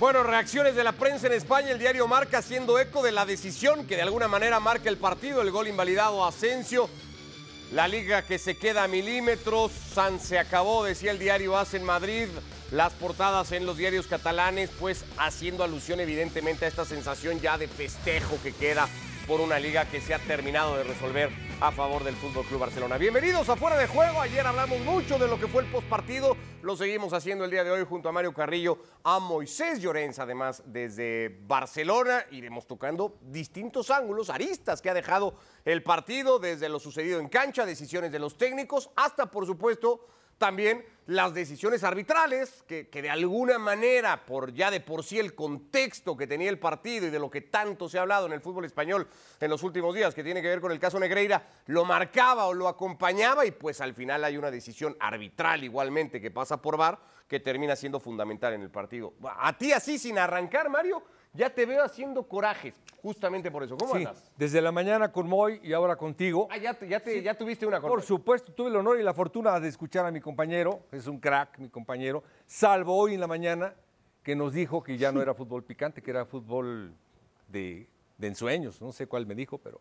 Bueno, reacciones de la prensa en España. El diario Marca haciendo eco de la decisión que de alguna manera marca el partido. El gol invalidado a Asensio. La liga que se queda a milímetros. San se acabó, decía el diario AS en Madrid. Las portadas en los diarios catalanes, pues haciendo alusión evidentemente a esta sensación ya de festejo que queda por una liga que se ha terminado de resolver a favor del Fútbol Club Barcelona. Bienvenidos a Fuera de Juego. Ayer hablamos mucho de lo que fue el postpartido. Lo seguimos haciendo el día de hoy junto a Mario Carrillo, a Moisés Llorens, además desde Barcelona. Iremos tocando distintos ángulos, aristas que ha dejado el partido, desde lo sucedido en cancha, decisiones de los técnicos, hasta por supuesto también las decisiones arbitrales, que, que, de alguna manera, por ya de por sí el contexto que tenía el partido y de lo que tanto se ha hablado en el fútbol español en los últimos días, que tiene que ver con el caso Negreira, lo marcaba o lo acompañaba y pues al final hay una decisión arbitral igualmente que pasa por VAR que termina siendo fundamental en el partido. A ti así, sin arrancar, Mario, ya te veo haciendo corajes, justamente por eso. ¿Cómo sí, andas? Desde la mañana con Moy y ahora contigo. Ah, ya, te, ya, te, sí. ya tuviste una Por supuesto, tuve el honor y la fortuna de escuchar a mi compañero, es un crack mi compañero, salvo hoy en la mañana que nos dijo que ya no era fútbol picante, que era fútbol de, de ensueños, no sé cuál me dijo, pero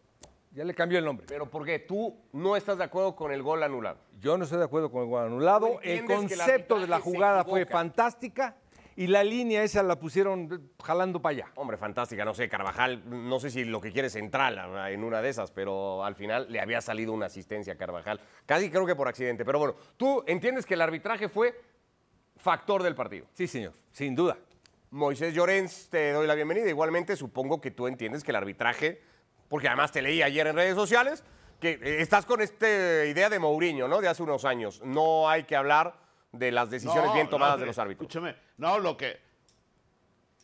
ya le cambió el nombre. ¿Pero por qué? ¿Tú no estás de acuerdo con el gol anulado? Yo no estoy de acuerdo con el gol anulado. El concepto de la jugada fue fantástica y la línea esa la pusieron jalando para allá. Hombre, fantástica, no sé, Carvajal, no sé si lo que quiere es entrar en una de esas, pero al final le había salido una asistencia a Carvajal, casi creo que por accidente. Pero bueno, tú entiendes que el arbitraje fue factor del partido. Sí, señor, sin duda. Moisés Llorens, te doy la bienvenida. Igualmente, supongo que tú entiendes que el arbitraje, porque además te leí ayer en redes sociales, que estás con esta idea de Mourinho, ¿no? De hace unos años. No hay que hablar de las decisiones no, bien tomadas no, de los árbitros. Escúchame, no, lo que.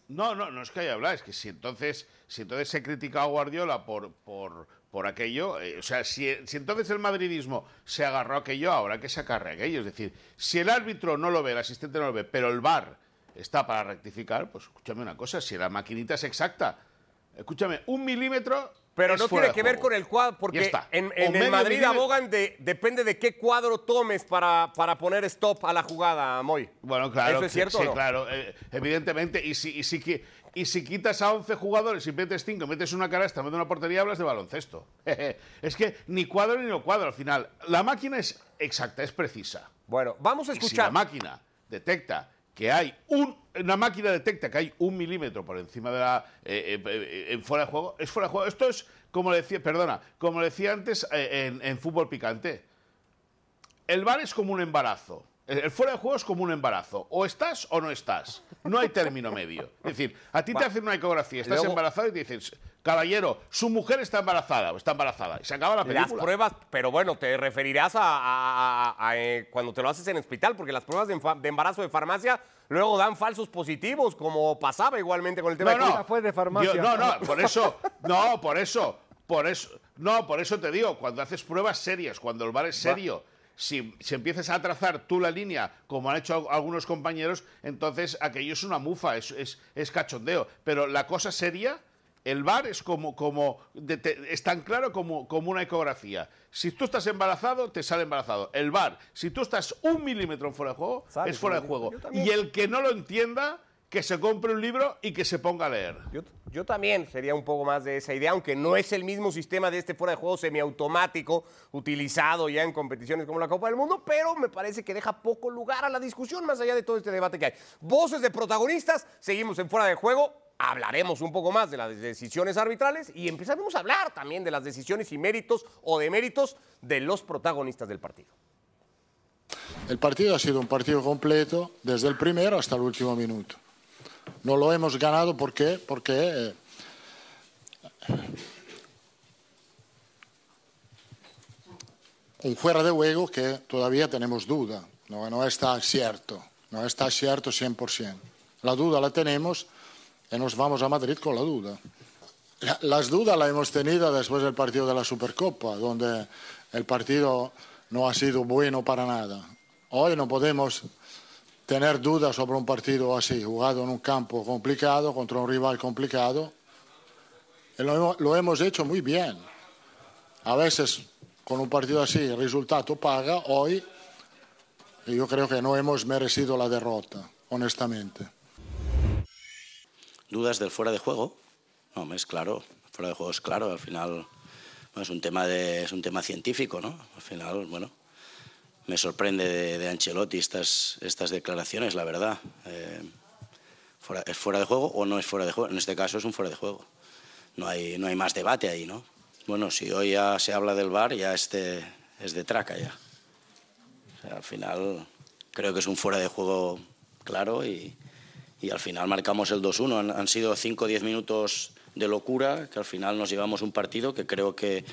No, no, no es que haya hablar, es que si entonces, si entonces se critica a Guardiola por, por, por aquello, eh, o sea, si, si, entonces el madridismo se agarró a aquello, ahora que se agarre a aquello. Es decir, si el árbitro no lo ve, el asistente no lo ve, pero el VAR está para rectificar, pues escúchame una cosa, si la maquinita es exacta, escúchame, un milímetro pero es no tiene que ver con el cuadro, porque en, en el Madrid abogan de, depende de qué cuadro tomes para, para poner stop a la jugada, Moy. Bueno, claro. ¿Eso es cierto sí, o no? claro, eh, evidentemente. Y si, y, si, y si quitas a 11 jugadores y metes 5, metes una canasta, metes una portería, hablas de baloncesto. es que ni cuadro ni no cuadro al final. La máquina es exacta, es precisa. Bueno, vamos a escuchar. Y si la máquina detecta que hay un, una máquina detecta que hay un milímetro por encima de la eh, eh, en fuera de juego, es fuera de juego. Esto es como le decía, perdona, como le decía antes eh, en, en, fútbol picante. El bar es como un embarazo. El, el, fuera de juego es como un embarazo. O estás o no estás. No hay término medio. Es decir, a ti te hacen una ecografía, estás Luego, embarazado y te dicen, caballero, su mujer está embarazada o está embarazada. Y se acaba la película. Las pruebas, pero bueno, te referirás a, a, a, a eh, cuando te lo haces en hospital, porque las pruebas de, de, embarazo de farmacia luego dan falsos positivos, como pasaba igualmente con el tema no, de no, fue de farmacia. Yo, no, no, por eso, no, por eso, por eso, no, por eso te digo, cuando haces pruebas serias, cuando el bar es serio. Va si, si, empiezas a trazar tú la línea, como han hecho algunos compañeros, entonces aquello es una mufa, es, es, es cachondeo. Pero la cosa seria, el bar es como, como de, te, es tan claro como, como, una ecografía. Si tú estás embarazado, te sale embarazado. El bar, si tú estás un milímetro fuera de juego, ¿Sabes? es fuera de juego. Y el que no lo entienda, que se compre un libro y que se ponga a leer. Yo, yo, también sería un poco más de esa idea, aunque no es el mismo sistema de este fuera de juego semiautomático utilizado ya en competiciones como la Copa del Mundo, pero me parece que deja poco lugar a la discusión más allá de todo este debate que hay. Voces de protagonistas, seguimos en fuera de juego. Hablaremos un poco más de las decisiones arbitrales y empezaremos a hablar también de las decisiones y méritos o deméritos de los protagonistas del partido. El partido ha sido un partido completo desde el primero hasta el último minuto. No lo hemos ganado ¿por qué? porque eh, un fuera de juego que todavía tenemos duda, no, está cierto, no está cierto 100%. La duda la tenemos y nos vamos a Madrid con la duda. Las dudas las hemos tenido después del partido de la Supercopa, donde el partido no ha sido bueno para nada. Hoy no podemos tener dudas sobre un partido así, jugado en un campo complicado, contra un rival complicado. Lo, lo, hemos hecho muy bien. A veces con un partido así el resultado paga, hoy yo creo que no hemos merecido la derrota, honestamente. ¿Dudas del fuera de juego? No, es claro. Fuera de juego es claro. Al final es, un tema de, es un tema científico, ¿no? Al final, bueno, me sorprende de, Ancelotti estas, estas declaraciones, la verdad. Eh, ¿Es fuera de juego o no es fuera de juego? En este caso es un fuera de juego. No hay, no hay más debate ahí, ¿no? Bueno, si hoy ya se habla del VAR, ya este es de traca ya. al final creo que es un fuera de juego claro y, y al final marcamos el 2-1. Han, sido 5 o 10 minutos de locura que al final nos llevamos un partido que creo que,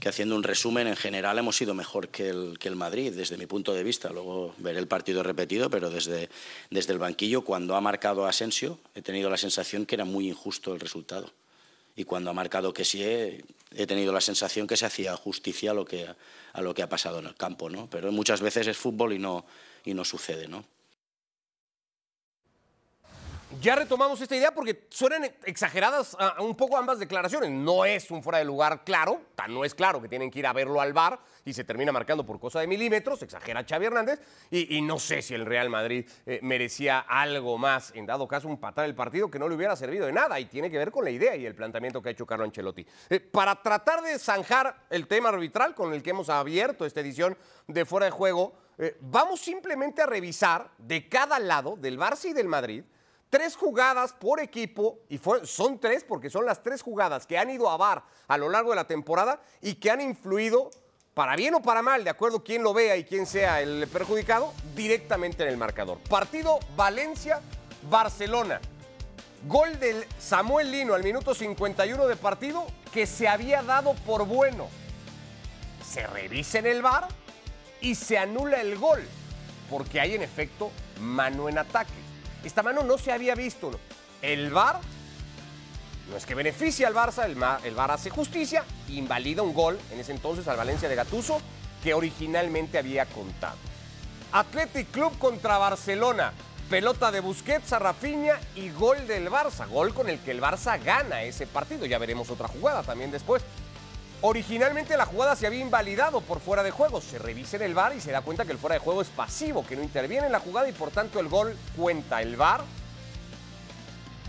que haciendo un resumen en general hemos sido mejor que el, que el Madrid desde mi punto de vista. Luego veré el partido repetido, pero desde, desde el banquillo cuando ha marcado Asensio he tenido la sensación que era muy injusto el resultado. Y cuando ha marcado que sí, he, he tenido la sensación que se hacía justicia a lo que, a lo que ha pasado en el campo. ¿no? Pero muchas veces es fútbol y no, y no sucede. ¿no? Ya retomamos esta idea porque suenan exageradas uh, un poco ambas declaraciones. No es un fuera de lugar claro, tan no es claro que tienen que ir a verlo al bar y se termina marcando por cosa de milímetros, exagera Xavi Hernández, y, no sé si el Real Madrid eh, merecía algo más, en dado caso un patar el partido que no le hubiera servido de nada y tiene que ver con la idea y el planteamiento que ha hecho Carlo Ancelotti. Eh, para tratar de zanjar el tema arbitral con el que hemos abierto esta edición de fuera de juego, eh, vamos simplemente a revisar de cada lado, del Barça y del Madrid, tres jugadas por equipo, y son tres porque son las tres jugadas que han ido a VAR a lo largo de la temporada y que han influido, para bien o para mal, de acuerdo quién lo vea y quién sea el perjudicado, directamente en el marcador. Partido Valencia-Barcelona. Gol del Samuel Lino al minuto 51 de partido que se había dado por bueno. Se revisa en el VAR y se anula el gol, porque hay en efecto mano en ataque. Esta mano no se había visto. El VAR no es que beneficie al Barça, el, el VAR hace justicia, invalida un gol en ese entonces al Valencia de Gatuso que originalmente había contado. Athletic Club contra Barcelona. Pelota de Busquets a Rafinha y gol del Barça. Gol con el que el Barça gana ese partido. Ya veremos otra jugada también después. Originalmente la jugada se había invalidado por fuera de juego. Se revisa en el VAR y se da cuenta que el fuera de juego es pasivo, que no interviene en la jugada y por tanto el gol cuenta. El VAR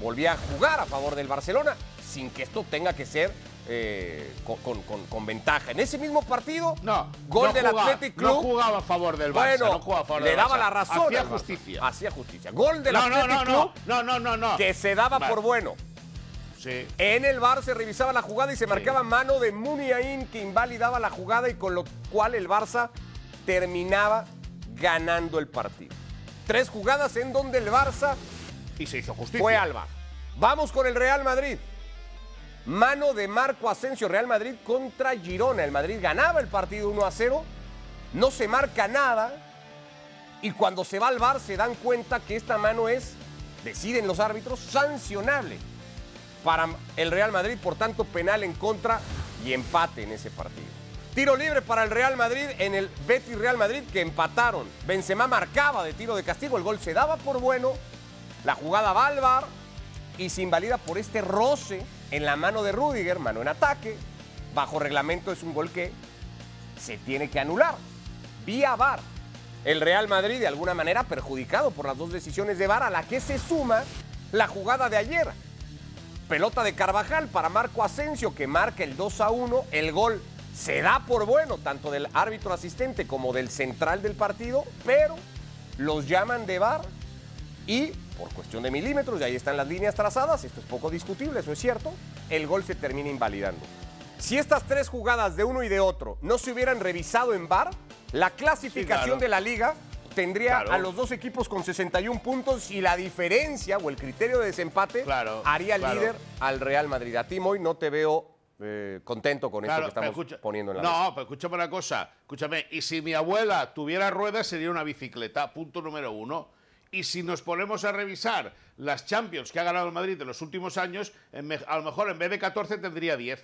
volvía a jugar a favor del Barcelona sin que esto tenga que ser eh, con, con, con, ventaja. En ese mismo partido, no, gol no del jugaba, Athletic Club. No jugaba a favor del Barça. Bueno, no jugaba a favor le del daba Barça. la razón. Hacía justicia. Hacía justicia. Gol del No, Athletic no, no, Club no, no, no, no, no. que se daba Vale. por bueno. Sí. En el VAR se revisaba la jugada y se marcaba mano de Muniain que invalidaba la jugada y con lo cual el Barça terminaba ganando el partido. Tres jugadas en donde el Barça Y se hizo justicia. fue al VAR. Vamos con el Real Madrid. Mano de Marco Asensio, Real Madrid contra Girona. El Madrid ganaba el partido 1 a 0, no se marca nada y cuando se va al VAR se dan cuenta que esta mano es, deciden los árbitros, sancionable para el Real Madrid, por tanto penal en contra y empate en ese partido. Tiro libre para el Real Madrid en el Betis Real Madrid que empataron. Benzema marcaba de tiro de castigo, el gol se daba por bueno, la jugada va al VAR y se invalida por este roce en la mano de Rudiger, mano en ataque. Bajo reglamento es un gol que se tiene que anular. Vía VAR. El Real Madrid de alguna manera perjudicado por las dos decisiones de VAR a la que se suma la jugada de ayer. Pelota de Carvajal para Marco Asensio que marca el 2 a 1. El gol se da por bueno tanto del árbitro asistente como del central del partido, pero los llaman de VAR y por cuestión de milímetros, y ahí están las líneas trazadas, esto es poco discutible, eso es cierto, el gol se termina invalidando. Si estas tres jugadas de uno y de otro no se hubieran revisado en VAR, la clasificación Sí, claro. de la liga tendría Claro. a los dos equipos con 61 puntos y la diferencia o el criterio de desempate Claro, haría claro. líder al Real Madrid. A ti, Moy, no te veo eh, contento con esto que estamos escucha- poniendo en la No, mesa. pero escúchame una cosa. Escúchame, y si mi abuela tuviera ruedas sería una bicicleta, punto número uno. Y si nos ponemos a revisar las Champions que ha ganado el Madrid en los últimos años, en a lo mejor en vez de 14 tendría 10.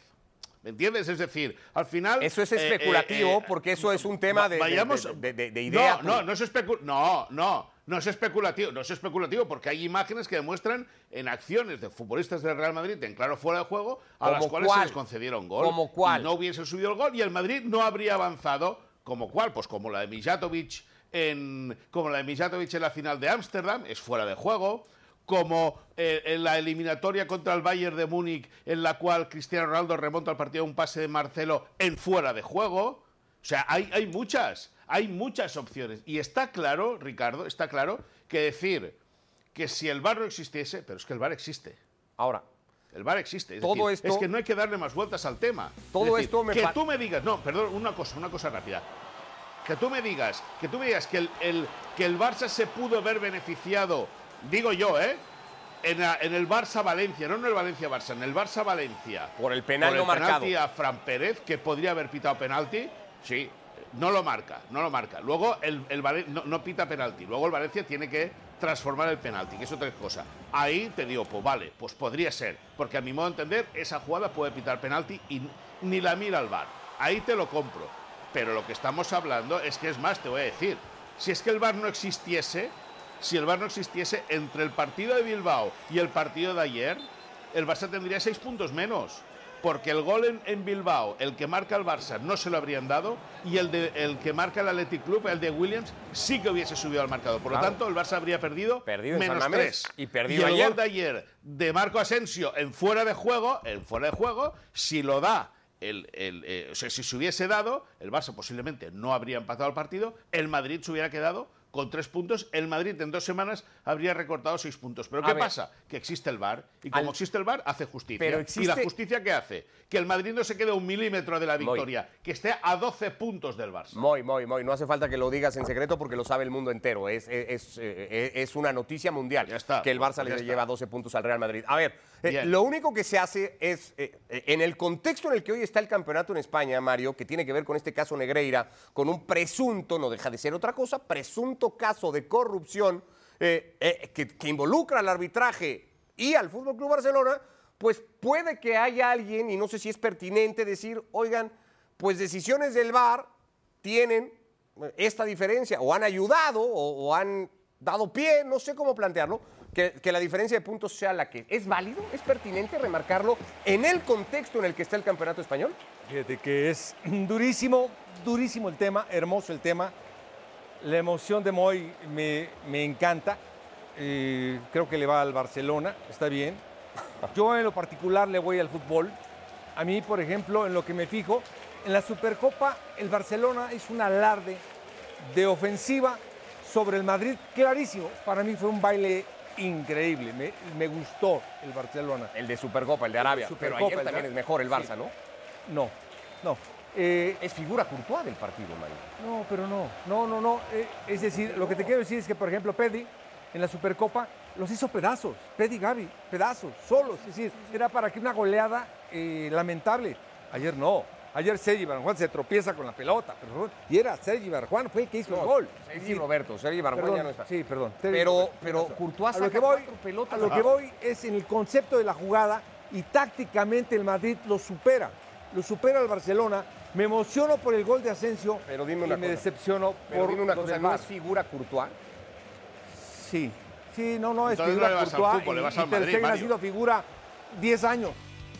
¿Me entiendes? Es decir, al final... Eso es eh, eh, especulativo eh, porque eso es un tema de, de- vayamos- de- de- de idea. No, no, no es especu- no, no, no es especulativo, no es especulativo porque hay imágenes que demuestran en acciones de futbolistas del Real Madrid en claro fuera de juego a las ¿Como cuales cuál? se les concedieron gol. ¿Como cuál? Y no hubiese subido el gol y el Madrid no habría avanzado como cuál, pues como la de Mijatovic en como la de Mijatovic en la final de Ámsterdam, es fuera de juego. Como eh, en la eliminatoria contra el Bayern de Múnich, en la cual Cristiano Ronaldo remonta el partido un pase de Marcelo en fuera de juego. O sea, hay, hay muchas, hay muchas opciones. Y está claro, Ricardo, está claro que decir que si el VAR no existiese, pero es que el VAR existe. Ahora, El VAR existe. Es, Todo decir, esto- es que no hay que darle más vueltas al tema. Todo Es decir, esto me Que tú me digas, no, perdón, una cosa, una cosa rápida. Que tú me digas, que tú me digas que el, el- que el Barça se pudo ver beneficiado, digo yo, ¿eh? En, la- en el Barça-Valencia, no en el Valencia-Barça, en el Barça-Valencia. Por el penal por no el penalti marcado. a Fran Pérez, que podría haber pitado penalti, sí, no lo marca, no lo marca. Luego el, no, no pita penalti, luego el Valencia tiene que transformar el penalti, que es otra cosa. Ahí te digo, pues vale, pues podría ser, porque a mi modo de entender, esa jugada puede pitar penalti y ni la mira al VAR. Ahí te lo compro. Pero lo que estamos hablando es que es más, te voy a decir, si es que el VAR no existiese, si el VAR no existiese entre el partido de Bilbao y el partido de ayer, el Barça tendría seis puntos menos. Porque el gol en, en Bilbao, el que marca el Barça, no se lo habrían dado. Y el, de, el que marca el Athletic Club, el de Williams, sí que hubiese subido al marcador. Por lo tanto, el Barça habría perdido, Perdido en menos tres. y perdido el ayer. gol de ayer de Marco Asensio en fuera de juego, en fuera de juego, si lo da. El, el, eh, o sea, si se hubiese dado, el Barça posiblemente no habría empatado el partido, el Madrid se hubiera quedado con tres puntos, el Madrid en dos semanas habría recortado seis puntos. Pero ¿qué pasa? Que existe el VAR y como Al- existe el VAR hace justicia. Pero ¿Y existe- la justicia qué hace? Que el Madrid no se quede a un milímetro de la victoria, que esté a 12 puntos del Barça. Muy, muy, muy. No hace falta que lo digas en secreto porque lo sabe el mundo entero. Es, es, es, eh, es una noticia mundial Ya está, que el Barça le lleva 12 puntos al Real Madrid. A ver, eh, lo único que se hace es, eh, eh, en el contexto en el que hoy está el campeonato en España, Mario, que tiene que ver con este caso Negreira, con un presunto, no deja de ser otra cosa, presunto caso de corrupción eh, eh, que, involucra al arbitraje y al Fútbol Club Barcelona, pues puede que haya alguien, y no sé si es pertinente decir, oigan, pues decisiones del VAR tienen eh, esta diferencia, o han ayudado, o, o han dado pie, no sé cómo plantearlo, que, que la diferencia de puntos sea la que es válido, es pertinente remarcarlo en el contexto en el que está el campeonato español. Fíjate que es durísimo, durísimo el tema, hermoso el tema. La emoción de Moy me, me encanta. Eh, creo que le va al Barcelona, está bien. Yo en lo particular le voy al fútbol. A mí, por ejemplo, en lo que me fijo, en la Supercopa el Barcelona es un alarde de ofensiva sobre el Madrid clarísimo. Para mí fue un baile increíble. Me, me gustó el Barcelona. El de Supercopa, el de Arabia. Supercopa, pero ayer también es mejor el Barça, Sí. ¿no? No, no. Eh, Es figura Courtois del partido, Mario. No, pero no, no, no, no. Eh, es decir, lo que te quiero decir es que, por ejemplo, Pedri en la Supercopa los hizo pedazos. Pedri y Gavi, pedazos, solos. Es decir, era para que una goleada eh, lamentable. Ayer no. Ayer Sergi Barjuan se tropieza con la pelota. Pero, y era Sergi Barjuan, fue el que hizo el gol. Sergi decir, Roberto, Sergi Barjuan ya no está. Sí, perdón. Pero, pero Courtois a lo que voy, pelotas. a lo que voy es en el concepto de la jugada y tácticamente el Madrid lo supera. Lo supera el Barcelona. Me emociono por el gol de Asensio Pero dime y una me cosa. decepciono Pero por dime una lo cosa, del ¿no es figura Courtois? Sí, sí, no, no, es Entonces figura no le vas al Courtois fútbol, le y- vas y al Ter Madrid, Stegen ha Mario. sido figura 10 años.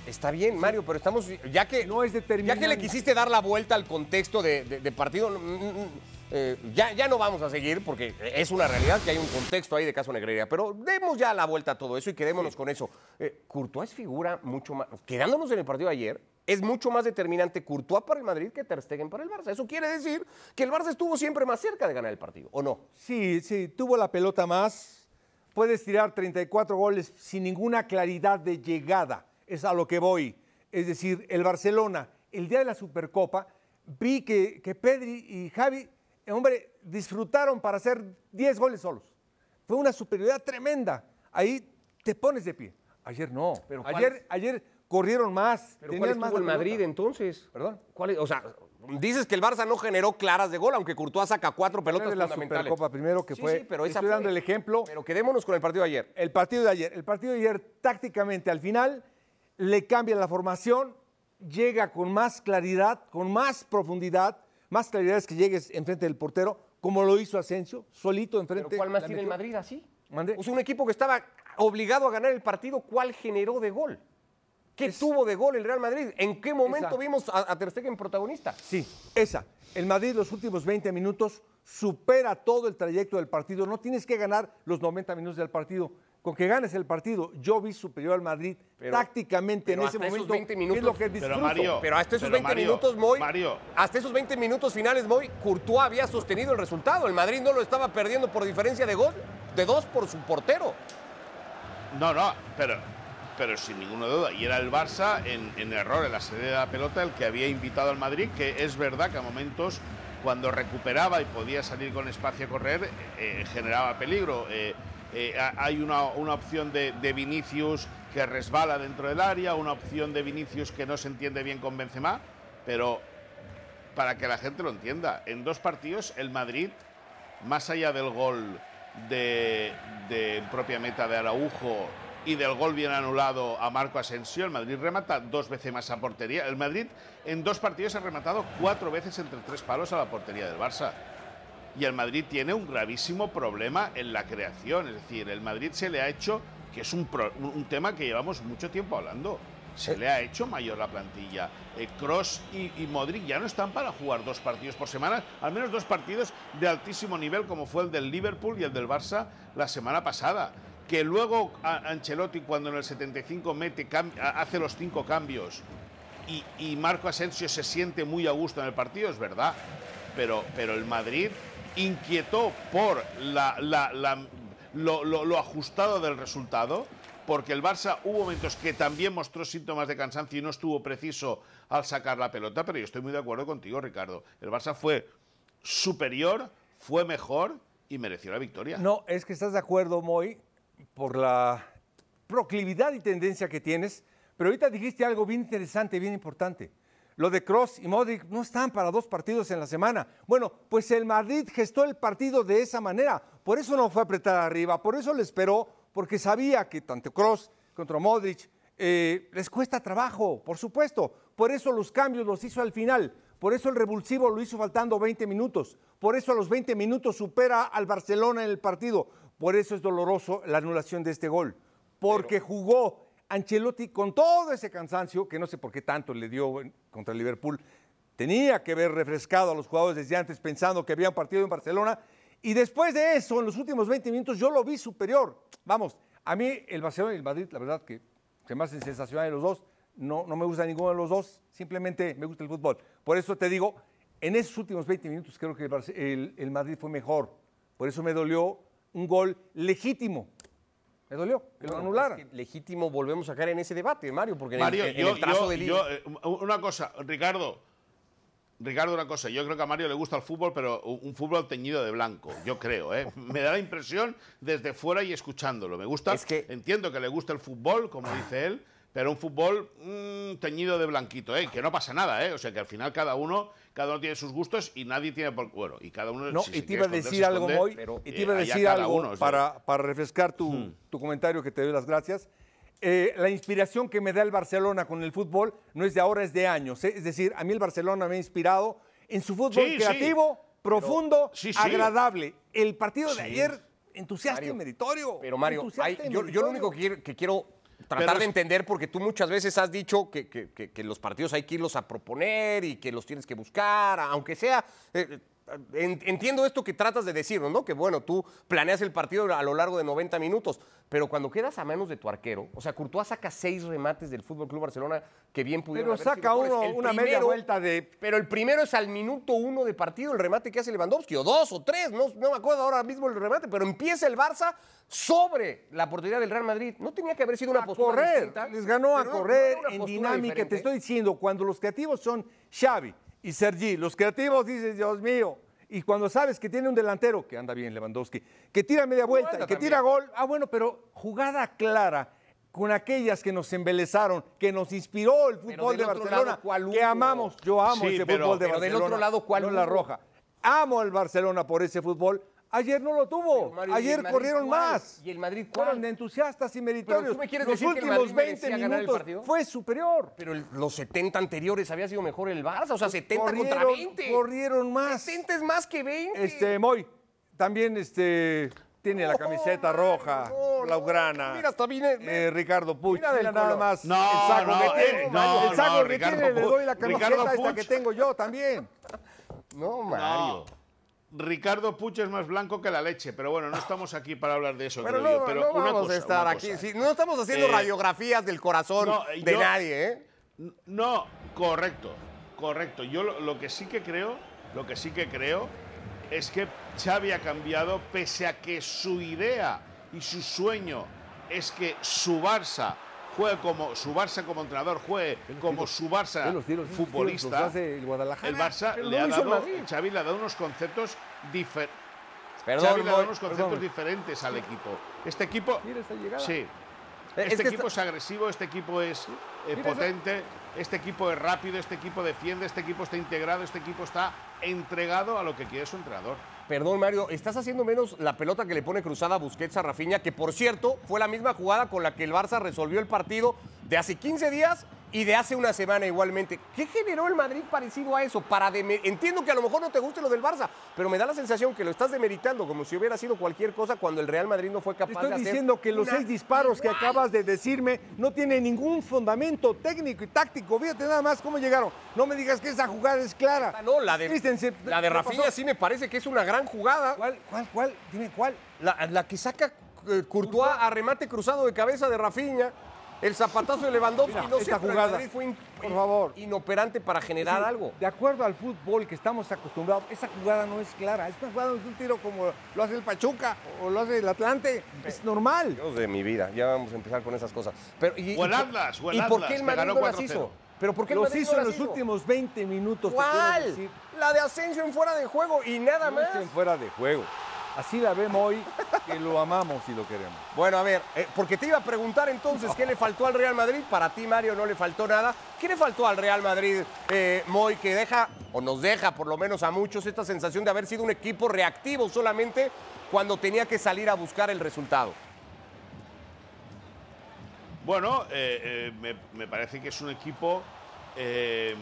Está bien, Mario, pero estamos. Ya que, No es ya determinante. que le quisiste dar la vuelta al contexto de, de- de partido, mm, mm, eh, ya, ya no vamos a seguir porque es una realidad que hay un contexto ahí de caso Negreira. Pero demos ya la vuelta a todo eso y quedémonos con eso. Eh, Courtois es figura mucho más. Quedándonos en el partido de ayer, es mucho más determinante Courtois para el Madrid que Ter Stegen para el Barça. Eso quiere decir que el Barça estuvo siempre más cerca de ganar el partido, ¿o no? Sí, sí, tuvo la pelota más. Puedes tirar 34 goles sin ninguna claridad de llegada. Es a lo que voy. Es decir, el Barcelona, el día de la Supercopa, vi que, que Pedri y Javi, eh, hombre, disfrutaron para hacer 10 goles solos. Fue una superioridad tremenda. Ahí te pones de pie. Ayer no. Pero ¿cuál ayer, es? ayer corrieron más. Pero tenían ¿cuál más pelota. Madrid entonces? ¿Perdón? ¿Cuál es? O sea, dices que el Barça no generó claras de gol, aunque Courtois saca cuatro pelotas de la fundamentales. Supercopa primero, que Sí, fue- sí, pero esa estoy fue. dando el ejemplo. Pero quedémonos con el partido de ayer. El partido de ayer. El partido de ayer tácticamente al final le cambia la formación, llega con más claridad, con más profundidad, más claridad es que llegues enfrente del portero, como lo hizo Asensio, solito enfrente. ¿Pero cuál más tiene el. Madrid así? Mande. O sea, un equipo que estaba obligado a ganar el partido, ¿cuál generó de gol? ¿Qué tuvo de gol el Real Madrid? ¿En qué momento Esa. vimos a, a Ter Stegen protagonista? Sí, esa. El Madrid los últimos 20 minutos supera todo el trayecto del partido. No tienes que ganar los 90 minutos del partido. con que ganes el partido. Yo vi superior al Madrid Pero- tácticamente pero en ese hasta esos momento. 20 que minutos- es lo que Pero, disfruto. Mario, Pero hasta esos Pero, 20 Mario, minutos, Moy, Mario. hasta esos 20 minutos finales, Moy, Courtois había sostenido el resultado. El Madrid no lo estaba perdiendo por diferencia de gol, de dos por su portero. No, no, pero, pero sin ninguna duda. Y era el Barça en, error en la serie de la pelota el que había invitado al Madrid, que es verdad que a momentos cuando recuperaba y podía salir con espacio a correr, eh, generaba peligro. Eh, eh, ha- hay una, una opción de, de Vinicius que resbala dentro del área, una opción de Vinicius que no se entiende bien con Benzema, pero para que la gente lo entienda, en dos partidos el Madrid, más allá del gol de, propia meta de Araujo y del gol bien anulado a Marco Asensio, el Madrid remata dos veces más a portería. El Madrid en dos partidos ha rematado cuatro veces entre tres palos a la portería del Barça. Y el Madrid tiene un gravísimo problema en la creación. Es decir, el Madrid se le ha hecho, que es un- un tema que llevamos mucho tiempo hablando, se le ha hecho mayor la plantilla. Cross y, y Modric ya no están para jugar dos partidos por semana, al menos dos partidos de altísimo nivel, como fue el del Liverpool y el del Barça la semana pasada. Que luego Ancelotti, cuando en el 75 mete, hace los cinco cambios y, Marco Asensio se siente muy a gusto en el partido, es verdad. Pero, pero el Madrid inquietó por lo ajustado del resultado, porque el Barça hubo momentos que también mostró síntomas de cansancio y no estuvo preciso al sacar la pelota, pero yo estoy muy de acuerdo contigo, Ricardo. El Barça fue superior, fue mejor y mereció la victoria. No, es que estás de acuerdo, Moy, por la proclividad y tendencia que tienes, pero ahorita dijiste algo bien interesante, bien importante. Lo de Cross y Modric no están para dos partidos en la semana. Bueno, pues el Madrid gestó el partido de esa manera. Por eso no fue a apretar arriba, por eso le esperó, porque sabía que tanto Cross contra Modric eh, les cuesta trabajo, por supuesto. Por eso los cambios los hizo al final. Por eso el revulsivo lo hizo faltando 20 minutos. Por eso a los 20 minutos supera al Barcelona en el partido. Por eso es doloroso la anulación de este gol. Porque jugó Ancelotti con todo ese cansancio, que no sé por qué tanto le dio contra el Liverpool. Tenía que haber refrescado a los jugadores desde antes pensando que había un partido en Barcelona. Y después de eso, en los últimos 20 minutos, yo lo vi superior. Vamos, a mí el Barcelona y el Madrid, la verdad que se me hacen sensacionales los dos. No, no me gusta ninguno de los dos, simplemente me gusta el fútbol. Por eso te digo, en esos últimos 20 minutos creo que el, Barce- el- el Madrid fue mejor. Por eso me dolió un gol legítimo. Me dolió que lo anularan. es que legítimo, volvemos a caer en ese debate, Mario, porque en, Mario, el, en yo, el trazo yo- del yo, eh, una cosa, Ricardo. Ricardo, una cosa, yo creo que a Mario le gusta el fútbol, pero un fútbol teñido de blanco, yo creo, ¿eh? Me da la impresión desde fuera y escuchándolo. Me gusta, Es que- entiendo que le gusta el fútbol, como dice él, pero un fútbol mm, teñido de blanquito, ¿eh? Que no pasa nada, ¿eh? O sea, que al final cada uno, cada uno tiene sus gustos y nadie tiene por... Bueno, y cada uno... No, si y te iba a decir algo, pero, y te eh, iba a allá decir algo uno, para, para refrescar tu, tu comentario, que te doy las gracias. Eh, la inspiración que me da el Barcelona con el fútbol no es de ahora, es de años. ¿eh? Es decir, a mí el Barcelona me ha inspirado en su fútbol Sí, sí. creativo, profundo, sí, sí. agradable. El partido de Sí. ayer, entusiasta Mario, y meritorio. Pero Mario, hay- yo, yo lo único que quiero, que quiero tratar Pero de entender, porque tú muchas veces has dicho que, que- que- que los partidos hay que irlos a proponer y que los tienes que buscar, aunque sea... eh, entiendo esto que tratas de decirnos, ¿no? Que bueno, tú planeas el partido a lo largo de 90 minutos, pero cuando quedas a manos de tu arquero, o sea, Courtois saca seis remates del Fútbol Club Barcelona que bien pudieron Pero haber saca sido uno- una media vuelta de- Pero el primero es al minuto uno de partido, el remate que hace Lewandowski, o dos o tres, no, no me acuerdo ahora mismo el remate, pero empieza el Barça sobre la portería del Real Madrid. No tenía que haber sido una a postura correr, distinta, les ganó a pero no- no correr en dinámica. diferente. Te estoy diciendo, cuando los creativos son Xavi y Sergi, los creativos dices, Dios mío. Y cuando sabes que tiene un delantero, que anda bien Lewandowski, que tira media vuelta, y que también. tira gol, ah bueno, pero jugada clara con aquellas que nos embelezaron, que nos inspiró el fútbol del de Barcelona, lado, ¿cuál que amamos, yo amo Sí, ese pero- fútbol de pero del Barcelona. otro lado, ¿cuál no la roja. Amo al Barcelona por ese fútbol. Ayer no lo tuvo. Pero, Mario, ¿y el Ayer Madrid corrieron cuál? más. ¿Y el Madrid cuál? Fueron de entusiastas y meritorios. tú me quieres Los decir que el últimos Madrid 20 merecía ganar el minutos fue superior. Pero el- los 70 anteriores había sido mejor el Barça, o sea, 70 contra Corrieron- 20. Corrieron más. 70 es más que 20. Este, Moy, también este, tiene la camiseta roja, no, blaugrana. mira, hasta viene- eh, Ricardo Puig. mira Mira, nada más No, el saco no, que eh, tiene. no, el saco no, que Ricardo tiene, le Puig- doy la camiseta Ricardo esta que tengo yo también. No, Mario. Ricardo Puch es más blanco que la leche, pero bueno, no estamos aquí para hablar de eso, Pero no, yo. Pero no una vamos cosa, a estar una aquí. no estamos haciendo Eh, radiografías del corazón no, de yo- nadie, ¿eh? No, correcto, correcto. Yo lo, lo que sí que creo, lo que sí que creo es que Xavi ha cambiado pese a que su idea y su sueño es que su Barça juegue como su Barça como entrenador juegue como su Barça los tiros, futbolista. los hace el Guadalajara. El Barça le ha dado. Xavi le ha dado unos conceptos diferentes. Perdón, Xavi le ha dado Moy, unos conceptos perdón. diferentes al equipo. Este equipo, Mira esa llegada. sí, Eh, es este que equipo está- es agresivo, este equipo es eh, potente, este equipo es rápido, este equipo defiende, este equipo está integrado, este equipo está entregado a lo que quiere su entrenador. Perdón, Mario, estás haciendo menos la pelota que le pone cruzada a Busquets a Rafinha, que por cierto fue la misma jugada con la que el Barça resolvió el partido de hace 15 días y de hace una semana igualmente. ¿Qué generó el Madrid parecido a eso? Para Entiendo que a lo mejor no te guste lo del Barça, pero me da la sensación que lo estás demeritando como si hubiera sido cualquier cosa cuando el Real Madrid no fue capaz de estoy hacer diciendo que los seis disparos que acabas de decirme no tienen ningún fundamento técnico y táctico. Fíjate nada más cómo llegaron. No me digas que esa jugada es clara. Ah, No, la de, Christensen, la de ¿qué Rafinha sí me parece que es una gran jugada. ¿Cuál, cuál, cuál? Dime cuál. La, la que saca eh, Courtois a remate cruzado de cabeza de Rafinha. El zapatazo de Lewandowski. Mira, no esta jugada, Madrid fue in- por favor. inoperante para generar Sí, algo. De acuerdo al fútbol que estamos acostumbrados, esa jugada no es clara. Esta jugada no es un tiro como lo hace el Pachuca o lo hace el Atlante. Es normal. Dios de mi vida, ya vamos a empezar con esas cosas. Pero, y, O el y por- Atlas, o el ¿Y por qué el Madrid ganó no las 4-0. hizo? ¿Pero por qué el Los Madrid hizo no en los últimos 20 minutos. ¿Cuál? decir. La de Asensio en fuera de juego y nada No más. estén fuera de juego. Así la vemos hoy, que lo amamos y lo queremos. Bueno, a ver, eh, porque te iba a preguntar entonces qué le faltó al Real Madrid. Para ti, Mario, no le faltó nada. ¿Qué le faltó al Real Madrid, eh, Moy, que deja, o nos deja por lo menos a muchos, esta sensación de haber sido un equipo reactivo solamente cuando tenía que salir a buscar el resultado? Bueno, eh, eh, me, me parece que es un equipo eh,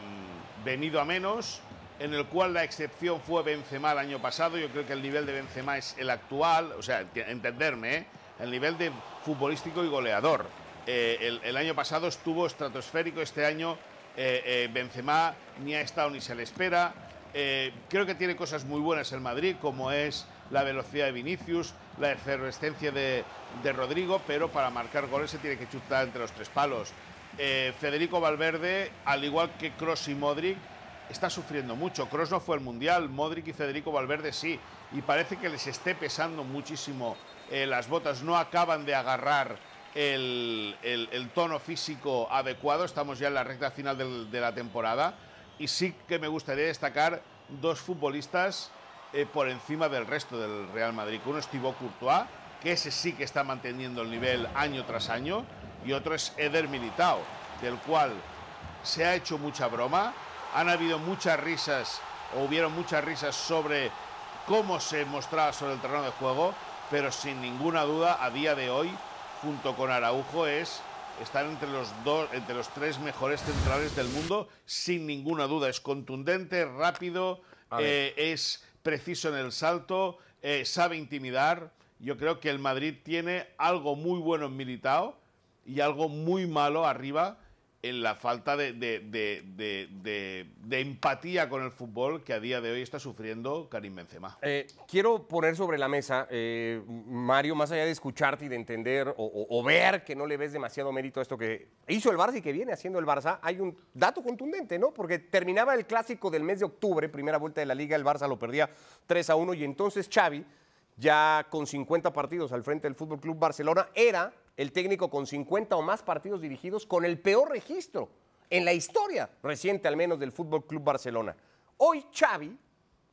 venido a menos, en el cual la excepción fue Benzema el año pasado. Yo creo que el nivel de Benzema es el actual, o sea, entenderme, ¿eh? el nivel de futbolístico y goleador. Eh, el, año pasado estuvo estratosférico, este año eh, eh, Benzema ni ha estado ni se le espera. Creo que tiene cosas muy buenas el Madrid, como es la velocidad de Vinicius, la efervescencia de, de Rodrigo, pero para marcar goles se tiene que chutar entre los tres palos. Federico Valverde, al igual que Cross y Modric, está sufriendo mucho. Cross no fue al Mundial, Modric y Federico Valverde sí, y parece que les esté pesando muchísimo eh, las botas, no acaban de agarrar el, tono físico adecuado, estamos ya en la recta final del- de la temporada, y sí que me gustaría destacar dos futbolistas eh, por encima del resto del Real Madrid. Uno es Thibaut Courtois, que ese sí que está manteniendo el nivel año tras año, y otro es Eder Militao, del cual se ha hecho mucha broma, han habido muchas risas, o hubieron muchas risas sobre cómo se mostraba sobre el terreno de juego, pero sin ninguna duda, a día de hoy, junto con Araujo, es estar entre los dos, entre los tres mejores centrales del mundo, sin ninguna duda. Es contundente, rápido, eh, es preciso en el salto, eh, sabe intimidar. Yo creo que el Madrid tiene algo muy bueno en Militao y algo muy malo arriba en la falta de, de- de- de- empatía con el fútbol que a día de hoy está sufriendo Karim Benzema. Eh, quiero poner sobre la mesa, eh, Mario, más allá de escucharte y de entender o ver que no le ves demasiado mérito a esto que hizo el Barça y que viene haciendo el Barça, hay un dato contundente, ¿no? Porque terminaba el clásico del mes de octubre, primera vuelta de la liga, el Barça lo perdía 3 a 1 y entonces Xavi, ya con 50 partidos al frente del Fútbol Club Barcelona, era el técnico con 50 o más partidos dirigidos con el peor registro en la historia reciente al menos del Fútbol Club Barcelona. Hoy Xavi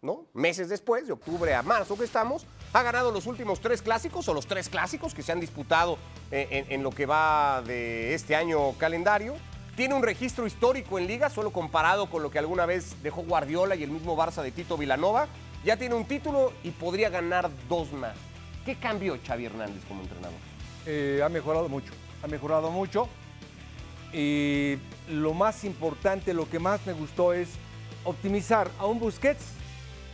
¿no? Meses después, de octubre a marzo que estamos, ha ganado los últimos tres clásicos o los tres clásicos que se han disputado eh, en, en lo que va de este año calendario. Tiene un registro histórico en liga, solo comparado con lo que alguna vez dejó Guardiola y el mismo Barça de Tito Vilanova. Ya tiene un título y podría ganar dos más. ¿Qué cambió Xavi Hernández como entrenador? Eh, ha mejorado mucho, ha mejorado mucho. Y lo más importante, lo que más me gustó es optimizar a un Busquets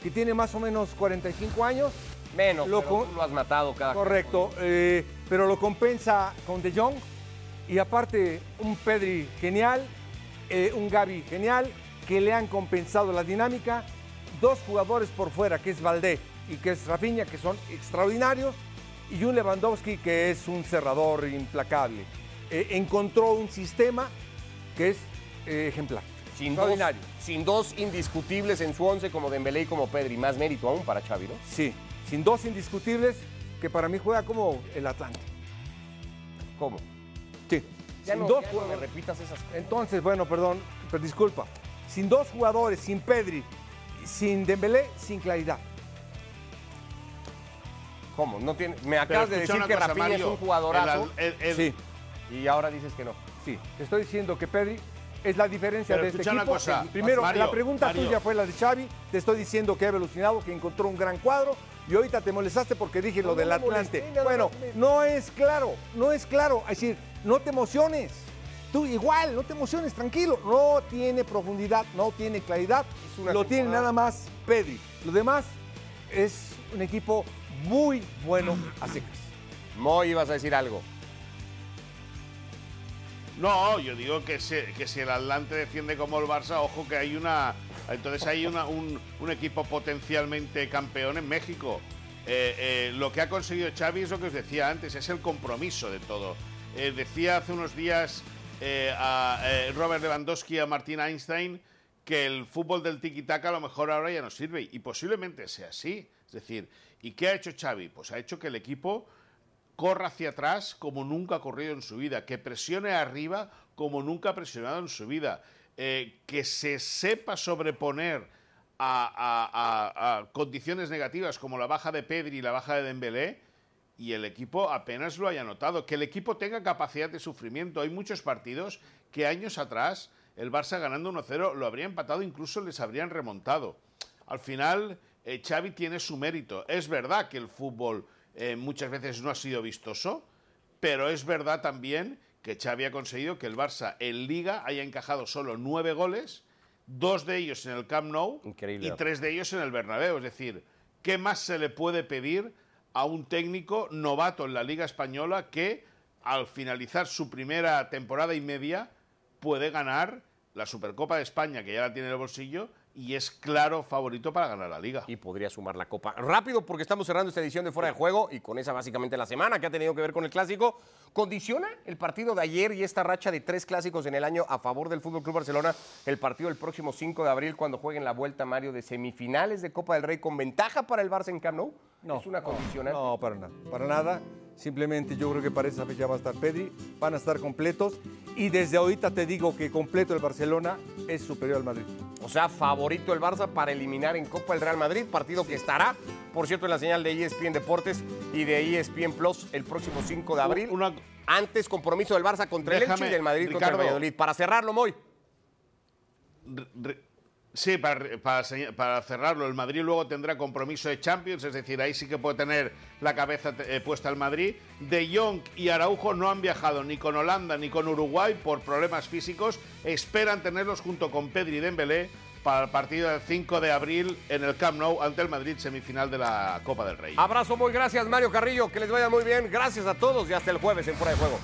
que tiene más o menos 45 años. Menos, Lo pero con- tú lo has matado cada Correcto, eh, pero lo compensa con De Jong y aparte un Pedri genial, eh, un Gavi genial, que le han compensado la dinámica. dos jugadores por fuera, que es Valdé y que es Rafinha, que son extraordinarios, y un Lewandowski que es un cerrador implacable. Eh, encontró un sistema que es eh, ejemplar. Sin dos, sin dos indiscutibles en su once como Dembélé y como Pedri. Más mérito aún para Xavi, ¿no? Sí, sin dos indiscutibles que para mí juega como el Atlante. ¿Cómo? Sí. Ya sin no, dos ya no me jugadores. repitas esas cosas. Entonces, bueno, perdón, pero disculpa. Sin dos jugadores, sin Pedri, sin Dembélé, sin claridad. ¿Cómo? No tiene, me acabas de decir que Rafinha Mario, es un jugadorazo el- el- el- Sí, y ahora dices que no. sí. Te estoy diciendo que Pedri es la diferencia Pero de este equipo. cosa, Primero, Mario, la pregunta Mario. tuya fue la de Xavi. Te estoy diciendo que ha evolucionado, que encontró un gran cuadro. Y ahorita te molestaste porque dije lo No, del Atlante. molesté, bueno, no es claro, no es claro. Es decir, no te emociones. Tú igual, no te emociones, tranquilo. No tiene profundidad, no tiene claridad. Lo tiene nada más Pedri. Lo demás es un equipo muy bueno a secas. Moy, ibas a decir algo. No, yo digo que, si- que si el Atlante defiende como el Barça, ojo que hay una. Entonces hay una- un, un equipo potencialmente campeón en México. Eh, eh, lo que ha conseguido Xavi es lo que os decía antes, es el compromiso de todo. Eh, decía hace unos días eh, a eh, Robert Lewandowski y a Martín Einstein que el fútbol del tiki-taka a lo mejor ahora ya no sirve y posiblemente sea así. Es decir, ¿y qué ha hecho Xavi? Pues ha hecho que el equipo corra hacia atrás como nunca ha corrido en su vida, que presione arriba como nunca ha presionado en su vida, eh, que se sepa sobreponer a, a- condiciones negativas como la baja de Pedri y la baja de Dembélé y el equipo apenas lo haya notado, que el equipo tenga capacidad de sufrimiento. Hay muchos partidos que años atrás el Barça ganando 1-0 lo habría empatado, incluso les habrían remontado. Al final, eh, Xavi tiene su mérito. Es verdad que el fútbol eh, muchas veces no ha sido vistoso, pero es verdad también que Xavi ha conseguido que el Barça en Liga haya encajado solo nueve goles, dos de ellos en el Camp Nou Increíble. y tres de ellos en el Bernabéu. Es decir, ¿qué más se le puede pedir a un técnico novato en la Liga Española que al finalizar su primera temporada y media puede ganar la Supercopa de España, que ya la tiene en el bolsillo, y es claro favorito para ganar la Liga? y podría sumar la copa. Rápido, porque estamos cerrando esta edición de Fuera de Juego y con esa básicamente la semana que ha tenido que ver con el clásico. ¿Condiciona el partido de ayer y esta racha de tres clásicos en el año a favor del Fútbol Club Barcelona el partido del próximo 5 de abril cuando jueguen la vuelta, Mario, de semifinales de Copa del Rey con ventaja para el Barça en Camp Nou? ¿Es una condicionante? No, para nada. Para nada. Simplemente yo creo que para esa fecha va a estar Pedri, van a estar completos. Y desde ahorita te digo que completo el Barcelona es superior al Madrid. O sea, favorito el Barça para eliminar en Copa el Real Madrid, partido que estará, por cierto, en la señal de ESPN Deportes y de ESPN Plus el próximo 5 de abril. Una- Antes, compromiso del Barça contra el Elche y del Madrid contra el. Valladolid. Para cerrarlo, Moy. Re- re- Sí, para, cerrarlo, el Madrid luego tendrá compromiso de Champions, es decir, ahí sí que puede tener la cabeza eh, puesta el Madrid. De Jong y Araujo no han viajado ni con Holanda ni con Uruguay por problemas físicos. Esperan tenerlos junto con Pedri y Dembélé para el partido del 5 de abril en el Camp Nou ante el Madrid semifinal de la Copa del Rey. Abrazo, muy gracias, Mario Carrillo. Que les vaya muy bien. Gracias a todos y hasta el jueves en Fuera de Juego.